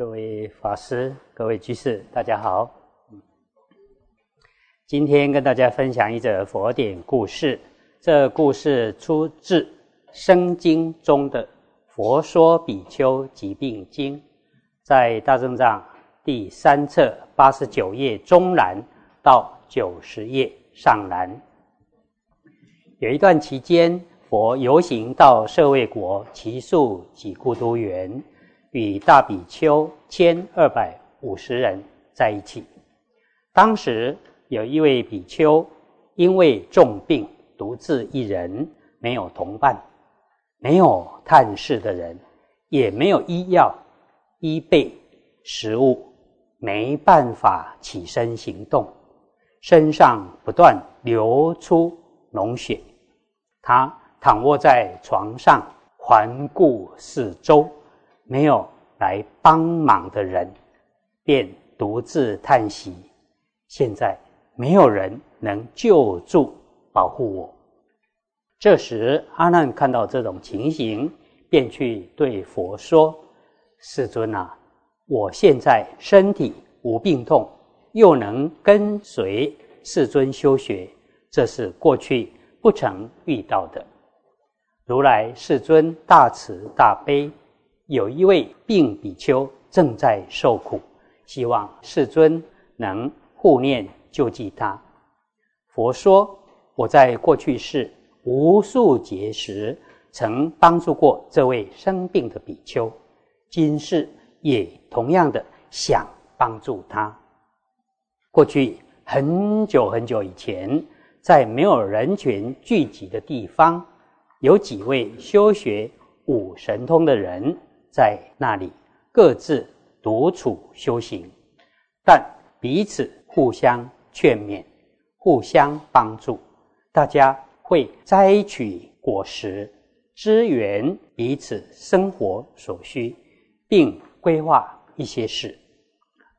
各位法师、各位居士，大家好。今天跟大家分享一则佛典故事。这故事出自《生经》中的《佛说比丘疾病经》，在大正藏第三册八十九页中栏到九十页上栏。有一段期间，佛游行到舍卫国，其数几故都园。与大比丘千二百五十人在一起。当时有一位比丘因为重病，独自一人，没有同伴，没有探视的人，也没有医药、医备、食物，没办法起身行动，身上不断流出脓血。他躺卧在床上，环顾四周。没有来帮忙的人，便独自叹息。现在没有人能救助、保护我。这时，阿难看到这种情形，便去对佛说：“世尊啊，我现在身体无病痛，又能跟随世尊修学，这是过去不曾遇到的。如来世尊大慈大悲。”有一位病比丘正在受苦，希望世尊能护念救济他。佛说：“我在过去世无数劫时，曾帮助过这位生病的比丘，今世也同样的想帮助他。过去很久很久以前，在没有人群聚集的地方，有几位修学五神通的人。”在那里各自独处修行，但彼此互相劝勉、互相帮助，大家会摘取果实，支援彼此生活所需，并规划一些事。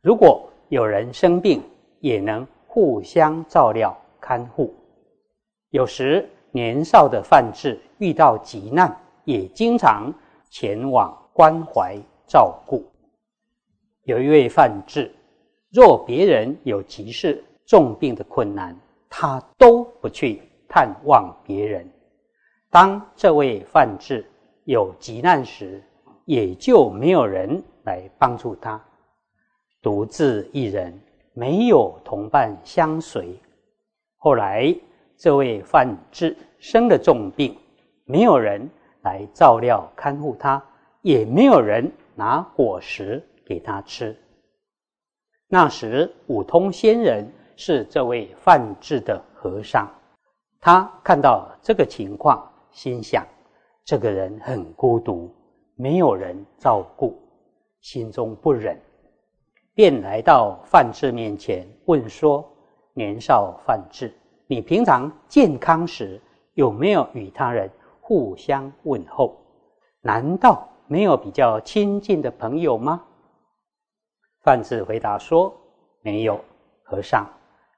如果有人生病，也能互相照料看护。有时年少的范志遇到急难，也经常前往。关怀照顾，有一位范志，若别人有急事、重病的困难，他都不去探望别人。当这位范志有急难时，也就没有人来帮助他，独自一人，没有同伴相随。后来，这位范志生了重病，没有人来照料看护他。也没有人拿果实给他吃。那时，五通仙人是这位范志的和尚，他看到这个情况，心想：这个人很孤独，没有人照顾，心中不忍，便来到范志面前问说：“年少范志，你平常健康时有没有与他人互相问候？难道？”没有比较亲近的朋友吗？范志回答说：“没有，和尚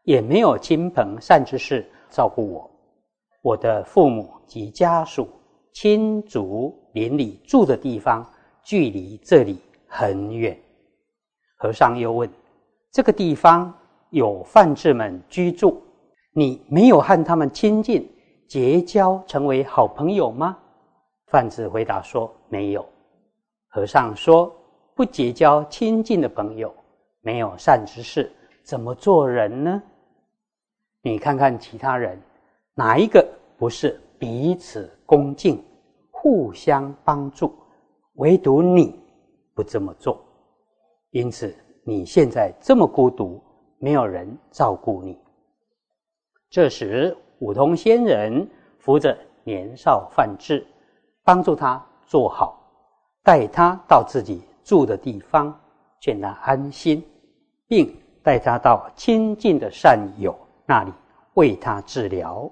也没有亲朋善知识照顾我。我的父母及家属、亲族邻里住的地方距离这里很远。”和尚又问：“这个地方有范志们居住，你没有和他们亲近结交，成为好朋友吗？”范志回答说：“没有。”和尚说：“不结交亲近的朋友，没有善知识，怎么做人呢？你看看其他人，哪一个不是彼此恭敬、互相帮助？唯独你不这么做，因此你现在这么孤独，没有人照顾你。”这时，五通仙人扶着年少范志，帮助他做好。带他到自己住的地方，劝他安心，并带他到亲近的善友那里为他治疗。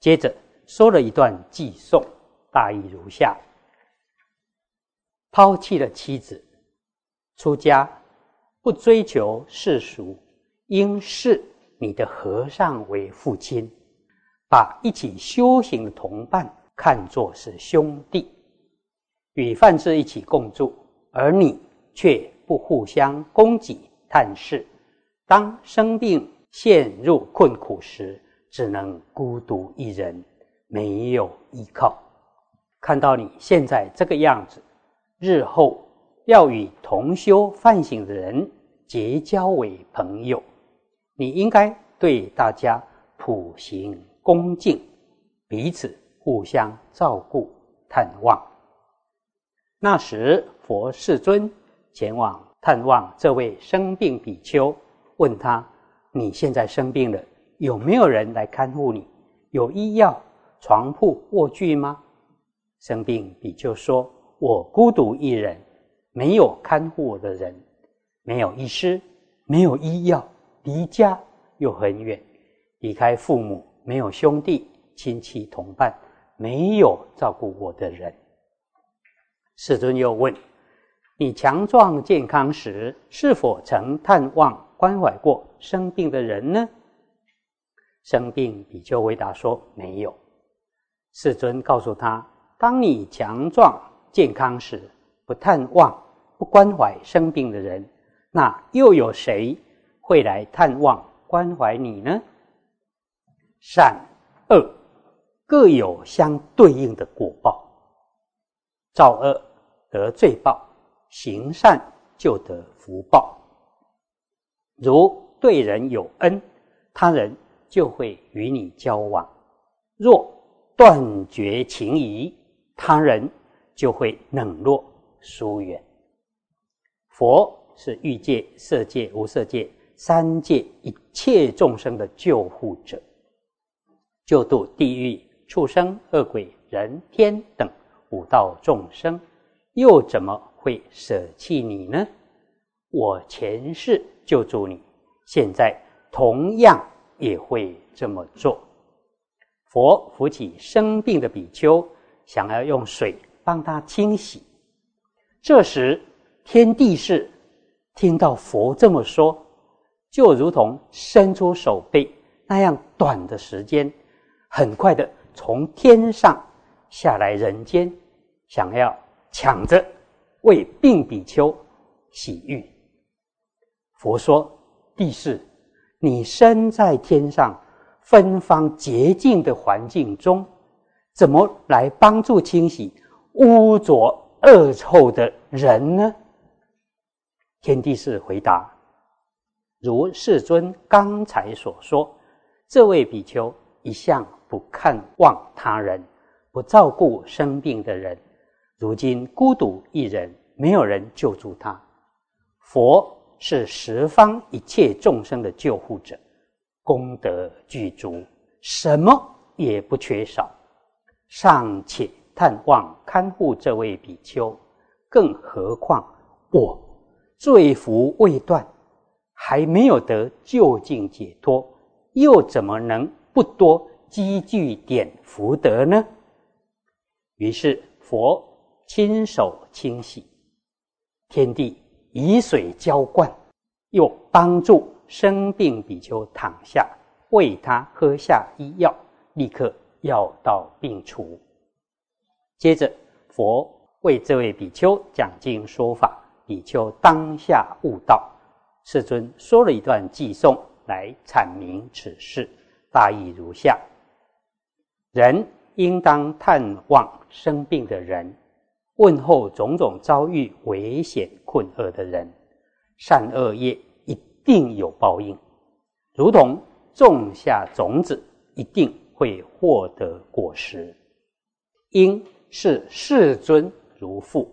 接着说了一段寄颂，大意如下：抛弃了妻子，出家不追求世俗，应视你的和尚为父亲，把一起修行的同伴看作是兄弟。与范志一起共住，而你却不互相供给探视。当生病陷入困苦时，只能孤独一人，没有依靠。看到你现在这个样子，日后要与同修犯行的人结交为朋友，你应该对大家普行恭敬，彼此互相照顾探望。那时，佛世尊前往探望这位生病比丘，问他：“你现在生病了，有没有人来看护你？有医药、床铺、卧具吗？”生病比丘说：“我孤独一人，没有看护我的人，没有医师，没有医药，离家又很远，离开父母，没有兄弟亲戚同伴，没有照顾我的人。”世尊又问：“你强壮健康时，是否曾探望关怀过生病的人呢？”生病比丘回答说：“没有。”世尊告诉他。当你强壮健康时，不探望、不关怀生病的人，那又有谁会来探望、关怀你呢？善恶各有相对应的果报，造恶得罪报，行善就得福报。如对人有恩，他人就会与你交往；若断绝情谊，他人就会冷落疏远。佛是欲界、色界、无色界三界一切众生的救护者，救度地狱、畜生、恶鬼、人天等五道众生，又怎么会舍弃你呢？我前世救助你，现在同样也会这么做。佛扶起生病的比丘。想要用水帮他清洗，这时天地士听到佛这么说，就如同伸出手背那样短的时间，很快的从天上下来人间，想要抢着为病比丘洗浴。佛说：“帝释，你身在天上芬芳洁净的环境中。”怎么来帮助清洗污浊恶臭的人呢？天地是回答：如世尊刚才所说，这位比丘一向不看望他人，不照顾生病的人，如今孤独一人，没有人救助他。佛是十方一切众生的救护者，功德具足，什么也不缺少。尚且探望看护这位比丘，更何况我罪福未断，还没有得究竟解脱，又怎么能不多积聚点福德呢？于是佛亲手清洗，天地以水浇灌，又帮助生病比丘躺下，喂他喝下医药，立刻。药到病除。接着，佛为这位比丘讲经说法，比丘当下悟道。世尊说了一段偈颂来阐明此事，大意如下：人应当探望生病的人，问候种种遭遇危险困厄的人。善恶业一定有报应，如同种下种子，一定。会获得果实，因是世尊如父，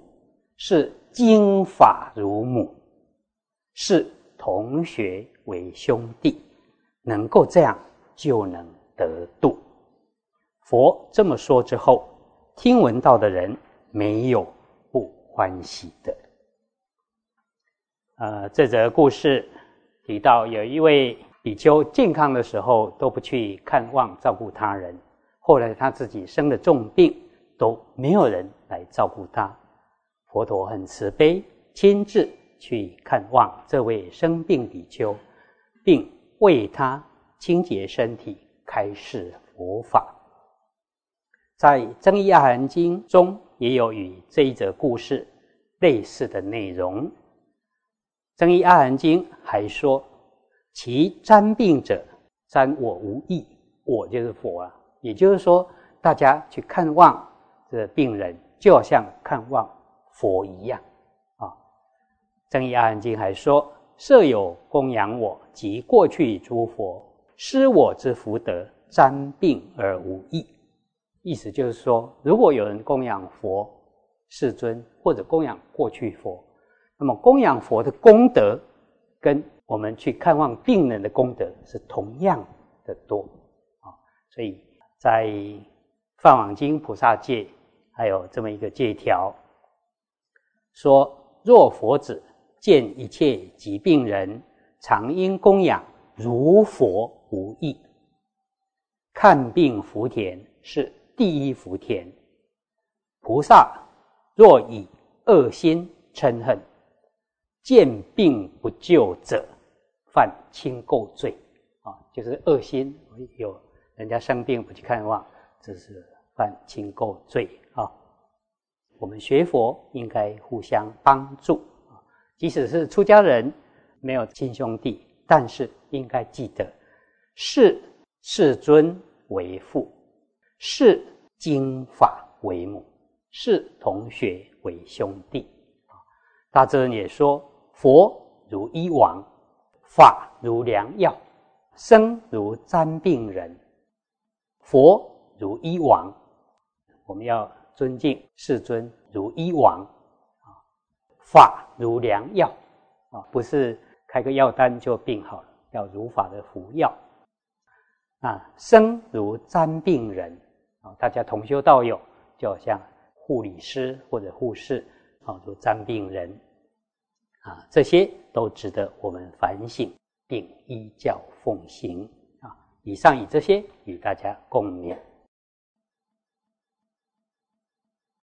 是经法如母，是同学为兄弟，能够这样就能得度。佛这么说之后，听闻到的人没有不欢喜的。呃，这则故事提到有一位。比丘健康的时候都不去看望照顾他人，后来他自己生了重病，都没有人来照顾他。佛陀很慈悲，亲自去看望这位生病比丘，并为他清洁身体，开示佛法。在《增一阿含经》中也有与这一则故事类似的内容。增一阿含经还说，其沾病者，沾我无益，我就是佛啊。也就是说，大家去看望这病人，就像看望佛一样啊。增一阿含经还说，设有供养我及过去诸佛施我之福德，沾病而无益。意思就是说，如果有人供养佛世尊，或者供养过去佛。那么供养佛的功德，跟我们去看望病人的功德是同样的多啊，所以在《梵网经》菩萨戒还有这么一个戒条，说若佛子见一切疾病人，常应供养如佛无异。看病福田是第一福田。菩萨若以恶心嗔恨。见病不救者，犯轻垢罪啊，就是恶心有人家生病不去看望，这是犯轻垢罪啊。我们学佛应该互相帮助，即使是出家人没有亲兄弟，但是应该记得视世尊为父，视经法为母，视同学为兄弟啊。大智也说。佛如医王，法如良药，生如沾病人。佛如医王，我们要尊敬世尊如医王啊。法如良药啊，不是开个药单就病好了，要如法的服药啊。生如沾病人啊，大家同修道友就好像护理师或者护士啊，如沾病人。啊，这些都值得我们反省并依教奉行啊！以上以这些与大家共勉。